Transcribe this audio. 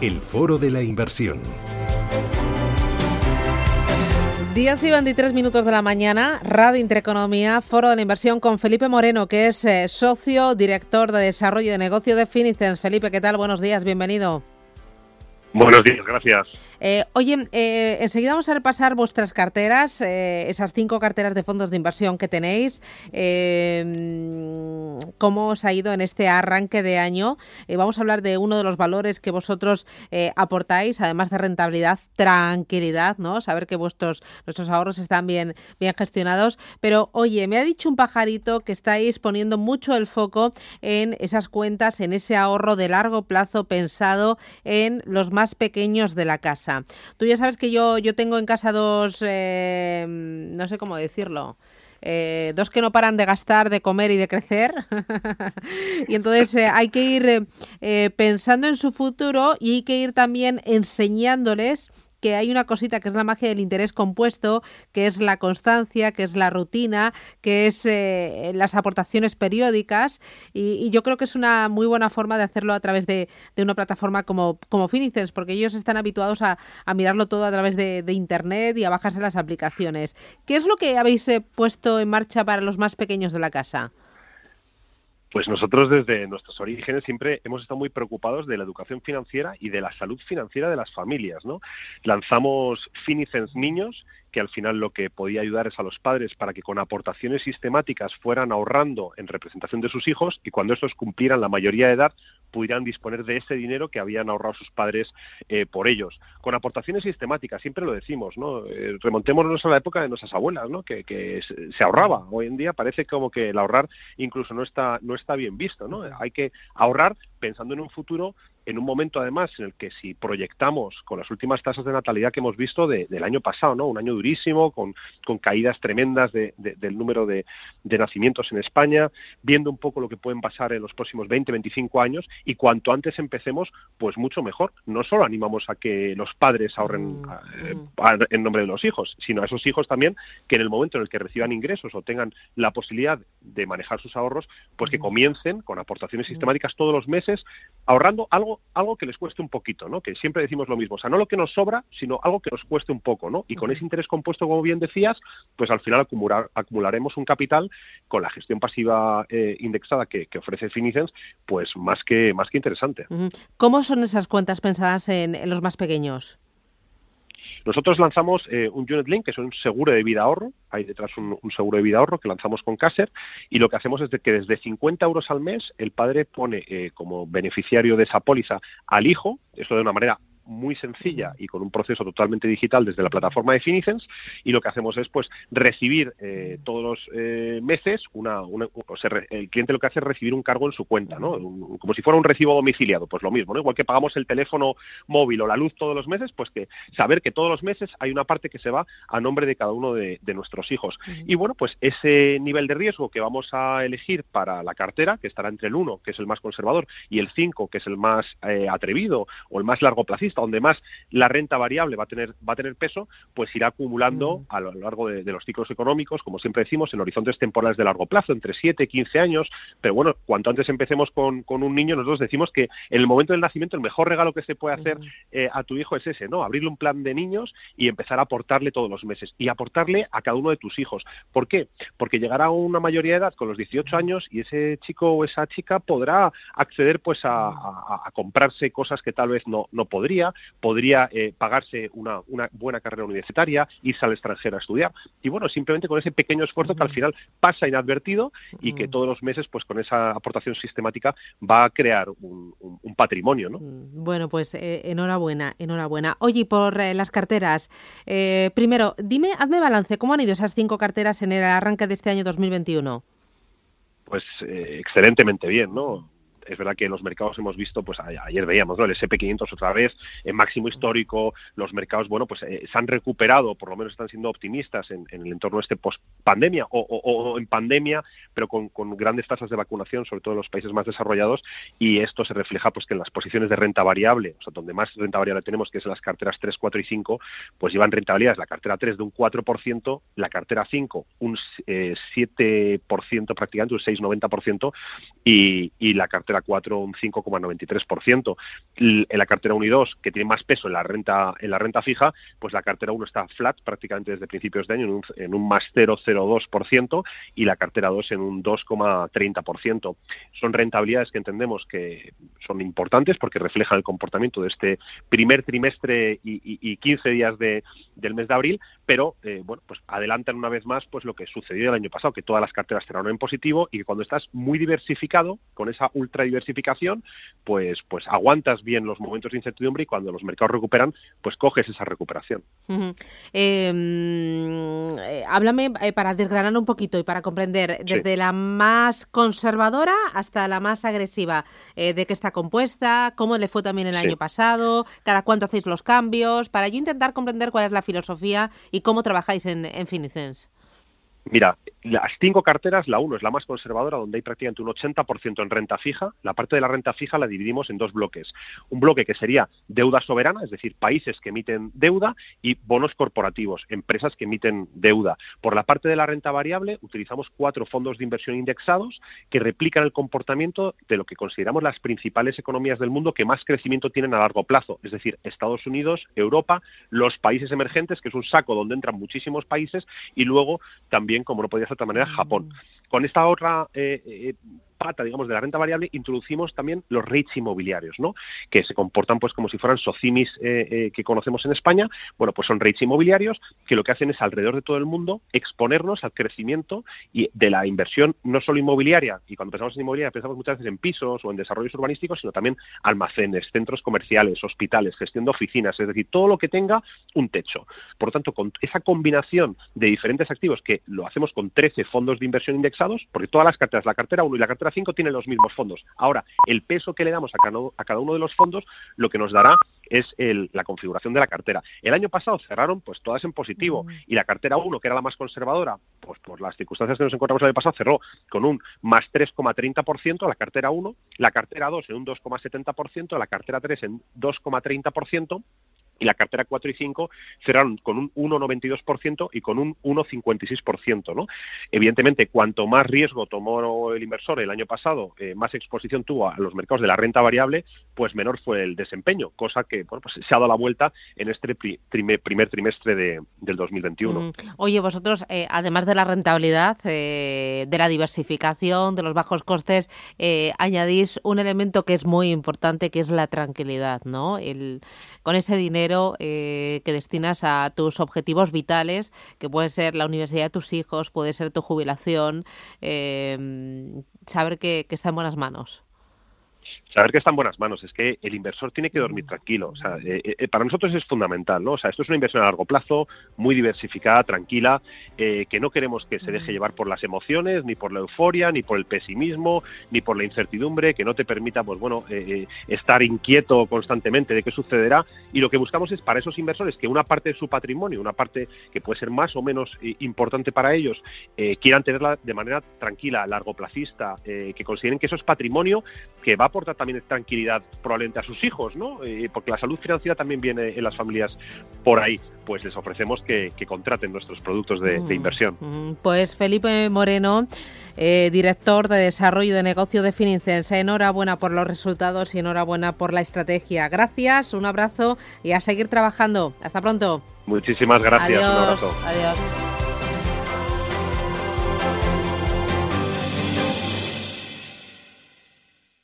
el foro de la inversión. 10 y 23 minutos de la mañana, Radio Intereconomía, Foro de la Inversión con Felipe Moreno, que es eh, socio, director de desarrollo de negocio de Finicens. Felipe, ¿qué tal? Buenos días, bienvenido. Buenos días, gracias. Eh, oye, eh, enseguida vamos a repasar vuestras carteras, eh, esas cinco carteras de fondos de inversión que tenéis, cómo os ha ido en este arranque de año. vamos a hablar de uno de los valores que vosotros aportáis, además de rentabilidad, tranquilidad, ¿no? Saber que vuestros nuestros ahorros están bien, bien gestionados. Pero oye, me ha dicho un pajarito que estáis poniendo mucho el foco en esas cuentas, en ese ahorro de largo plazo pensado en los más pequeños de la casa. Tú ya sabes que yo, yo tengo en casa dos, eh, no sé cómo decirlo. Eh, dos que no paran de gastar, de comer y de crecer. y entonces eh, hay que ir pensando en su futuro y hay que ir también enseñándoles que hay una cosita que es la magia del interés compuesto, que es la constancia, que es la rutina, que es eh, las aportaciones periódicas y, yo creo que es una muy buena forma de hacerlo a través de, una plataforma como, como Finicens, porque ellos están habituados a, mirarlo todo a través de, Internet y a bajarse las aplicaciones. ¿Qué es lo que habéis eh, puesto en marcha para los más pequeños de la casa? Pues nosotros desde nuestros orígenes siempre hemos estado muy preocupados de la educación financiera y de la salud financiera de las familias, ¿no? Lanzamos Finicens Niños, que al final lo que podía ayudar es a los padres para que con aportaciones sistemáticas fueran ahorrando en representación de sus hijos y cuando estos cumplieran la mayoría de edad pudieran disponer de ese dinero que habían ahorrado sus padres eh, por ellos. Con aportaciones sistemáticas, siempre lo decimos, ¿no? Eh, remontémonos a la época de nuestras abuelas, ¿no? Que, que, se ahorraba. Hoy en día parece como que el ahorrar incluso no está, no está bien visto, ¿no? Hay que ahorrar pensando en un futuro en un momento además en el que si proyectamos con las últimas tasas de natalidad que hemos visto del año pasado, ¿no? Un año durísimo, con, caídas tremendas del número de, nacimientos en España, viendo un poco lo que pueden pasar en los próximos 20, 25 años y cuanto antes empecemos, pues mucho mejor. No solo animamos a que los padres ahorren mm, eh, mm. en nombre de los hijos, sino a esos hijos también que en el momento en el que reciban ingresos o tengan la posibilidad de manejar sus ahorros, pues que mm. comiencen con aportaciones sistemáticas todos los meses, ahorrando algo algo, que les cueste un poquito, ¿no? Que siempre decimos lo mismo, o sea, no lo que nos sobra, sino algo que nos cueste un poco, ¿no? Y con ese interés compuesto, como bien decías, pues al final acumular, acumularemos un capital con la gestión pasiva eh, indexada que, ofrece Finicens, pues más que, más que interesante. ¿Cómo son esas cuentas pensadas en los más pequeños? Nosotros lanzamos eh, un Unit Link, que es un seguro de vida ahorro, hay detrás un, seguro de vida ahorro que lanzamos con Caser, y lo que hacemos es que desde 50 euros al mes el padre pone eh, como beneficiario de esa póliza al hijo, esto de una manera muy sencilla y con un proceso totalmente digital desde la plataforma de Finicens y lo que hacemos es pues recibir eh, todos los eh, meses una, o sea, el cliente lo que hace es recibir un cargo en su cuenta, ¿no? como si fuera un recibo domiciliado, pues lo mismo, ¿no? Igual que pagamos el teléfono móvil o la luz todos los meses, pues que saber que todos los meses hay una parte que se va a nombre de cada uno de, nuestros hijos. Y bueno, pues ese nivel de riesgo que vamos a elegir para la cartera, que estará entre el 1, que es el más conservador, y el 5, que es el más eh, atrevido o el más largo placista, donde más la renta variable va a tener, va a tener peso, pues irá acumulando a lo largo de, los ciclos económicos, como siempre decimos, en horizontes temporales de largo plazo, entre 7 y 15 años. Pero bueno, cuanto antes empecemos con, un niño, nosotros decimos que en el momento del nacimiento el mejor regalo que se puede hacer eh, a tu hijo es ese, ¿no? Abrirle un plan de niños y empezar a aportarle todos los meses y aportarle a cada uno de tus hijos. ¿Por qué? Porque llegará a una mayoría de edad con los 18 años y ese chico o esa chica podrá acceder pues a, a comprarse cosas que tal vez no, no podría, podría eh, pagarse una, una, buena carrera universitaria, irse al extranjero a estudiar. Y bueno, simplemente con ese pequeño esfuerzo que al final pasa inadvertido y que todos los meses, pues con esa aportación sistemática, va a crear un, patrimonio. ¿no? Bueno, pues eh, enhorabuena, enhorabuena. Oye, por eh, las carteras, primero, dime, hazme balance, ¿cómo han ido esas cinco carteras en el arranque de este año 2021? Pues excelentemente bien, ¿no? Es verdad que los mercados hemos visto, pues ayer veíamos, ¿no? El SP500 otra vez en máximo histórico, los mercados, bueno, pues eh, se han recuperado, por lo menos están siendo optimistas en, el entorno este post-pandemia o, en pandemia, pero con, grandes tasas de vacunación, sobre todo en los países más desarrollados, y esto se refleja pues que en las posiciones de renta variable, o sea, donde más renta variable tenemos, que es en las carteras 3, 4 y 5, pues llevan rentabilidades, la cartera 3 de un 4%, la cartera 5 un 7% eh, prácticamente, un 6-90%, y, y la cartera cartera 4 un 5,93%. En la cartera 1 y 2, que tiene más peso en la renta en la renta fija, pues la cartera 1 está flat prácticamente desde principios de año en un, en un más 0,02% y la cartera 2 en un 2,30%. Son rentabilidades que entendemos que son importantes porque reflejan el comportamiento de este primer trimestre y, y, 15 días de, del mes de abril, pero eh, bueno, pues adelantan una vez más pues lo que sucedió el año pasado, que todas las carteras cerraron en positivo y que cuando estás muy diversificado, con esa ultra diversificación, pues, pues aguantas los momentos de incertidumbre y cuando los mercados recuperan, pues coges esa recuperación. Em, eh, háblame eh, para desgranar un poquito y para comprender desde la más conservadora hasta la más agresiva, eh, de qué está compuesta, cómo le fue también el año pasado, cada cuánto hacéis los cambios, para yo intentar comprender cuál es la filosofía y cómo trabajáis en, en Finicens. Mira, las cinco carteras, la uno es la más conservadora, donde hay prácticamente un 80% en renta fija. La parte de la renta fija la dividimos en dos bloques. Un bloque que sería deuda soberana, es decir, países que emiten deuda, y bonos corporativos, empresas que emiten deuda. Por la parte de la renta variable, utilizamos cuatro fondos de inversión indexados que replican el comportamiento de lo que consideramos las principales economías del mundo que más crecimiento tienen a largo plazo, es decir, Estados Unidos, Europa, los países emergentes, que es un saco donde entran muchísimos países, y luego también, como no podía ser de otra manera, Japón. Con esta otra eh, eh, pata, digamos, de la renta variable, introducimos también los REITs inmobiliarios, ¿no? Que se comportan, pues, como si fueran socimis eh, eh, que conocemos en España. Bueno, pues son REITs inmobiliarios que lo que hacen es, alrededor de todo el mundo, exponernos al crecimiento y de la inversión, no solo inmobiliaria, y cuando pensamos en inmobiliaria pensamos muchas veces en pisos o en desarrollos urbanísticos, sino también almacenes, centros comerciales, hospitales, gestión de oficinas, es decir, todo lo que tenga un techo. Por lo tanto, con esa combinación de diferentes activos, que lo hacemos con 13 fondos de inversión indexados, porque todas las carteras, la cartera 1 y la cartera 5 tienen los mismos fondos. Ahora, el peso que le damos a cada, uno de los fondos lo que nos dará es la configuración de la cartera. El año pasado cerraron pues todas en positivo y la cartera 1, que era la más conservadora, pues por las circunstancias que nos encontramos el año pasado, cerró con un más 3,30% la cartera 1, la cartera 2 en un 2,70%, la cartera 3 en 2,30%, y la cartera 4 y 5 cerraron con un 1,92% y con un 1,56%. ¿no? Evidentemente, cuanto más riesgo tomó el inversor el año pasado, eh, más exposición tuvo a los mercados de la renta variable, pues menor fue el desempeño, cosa que bueno, pues se ha dado la vuelta en este primer, trimestre de, del 2021. Mm. Oye, vosotros, eh, además de la rentabilidad, eh, de la diversificación, de los bajos costes, añadís un elemento que es muy importante, que es la tranquilidad, ¿no? El, con ese dinero eh, que destinas a tus objetivos vitales, que puede ser la universidad de tus hijos, puede ser tu jubilación, eh, saber que está en buenas manos saber que está en buenas manos, es que el inversor tiene que dormir tranquilo. O sea, eh, eh, para nosotros es fundamental, ¿no? O sea, esto es una inversión a largo plazo, muy diversificada, tranquila, eh, que no queremos que se deje llevar por las emociones, ni por la euforia, ni por el pesimismo, ni por la incertidumbre, que no te permita, pues bueno, estar inquieto constantemente de qué sucederá. Y lo que buscamos es para esos inversores que una parte de su patrimonio, una parte que puede ser más o menos importante para ellos, quieran tenerla de manera tranquila, largoplacista, que consideren que eso es patrimonio que va a aportar también tranquilidad probablemente a sus hijos, ¿no? Eh, porque la salud financiera también viene en las familias por ahí. Pues les ofrecemos que, contraten nuestros productos de, mm, inversión. Mm, pues Felipe Moreno, eh, director de desarrollo de negocio de Finicens, enhorabuena por los resultados y enhorabuena por la estrategia. Gracias, un abrazo y a seguir trabajando. Hasta pronto. Muchísimas gracias. un abrazo. Adiós.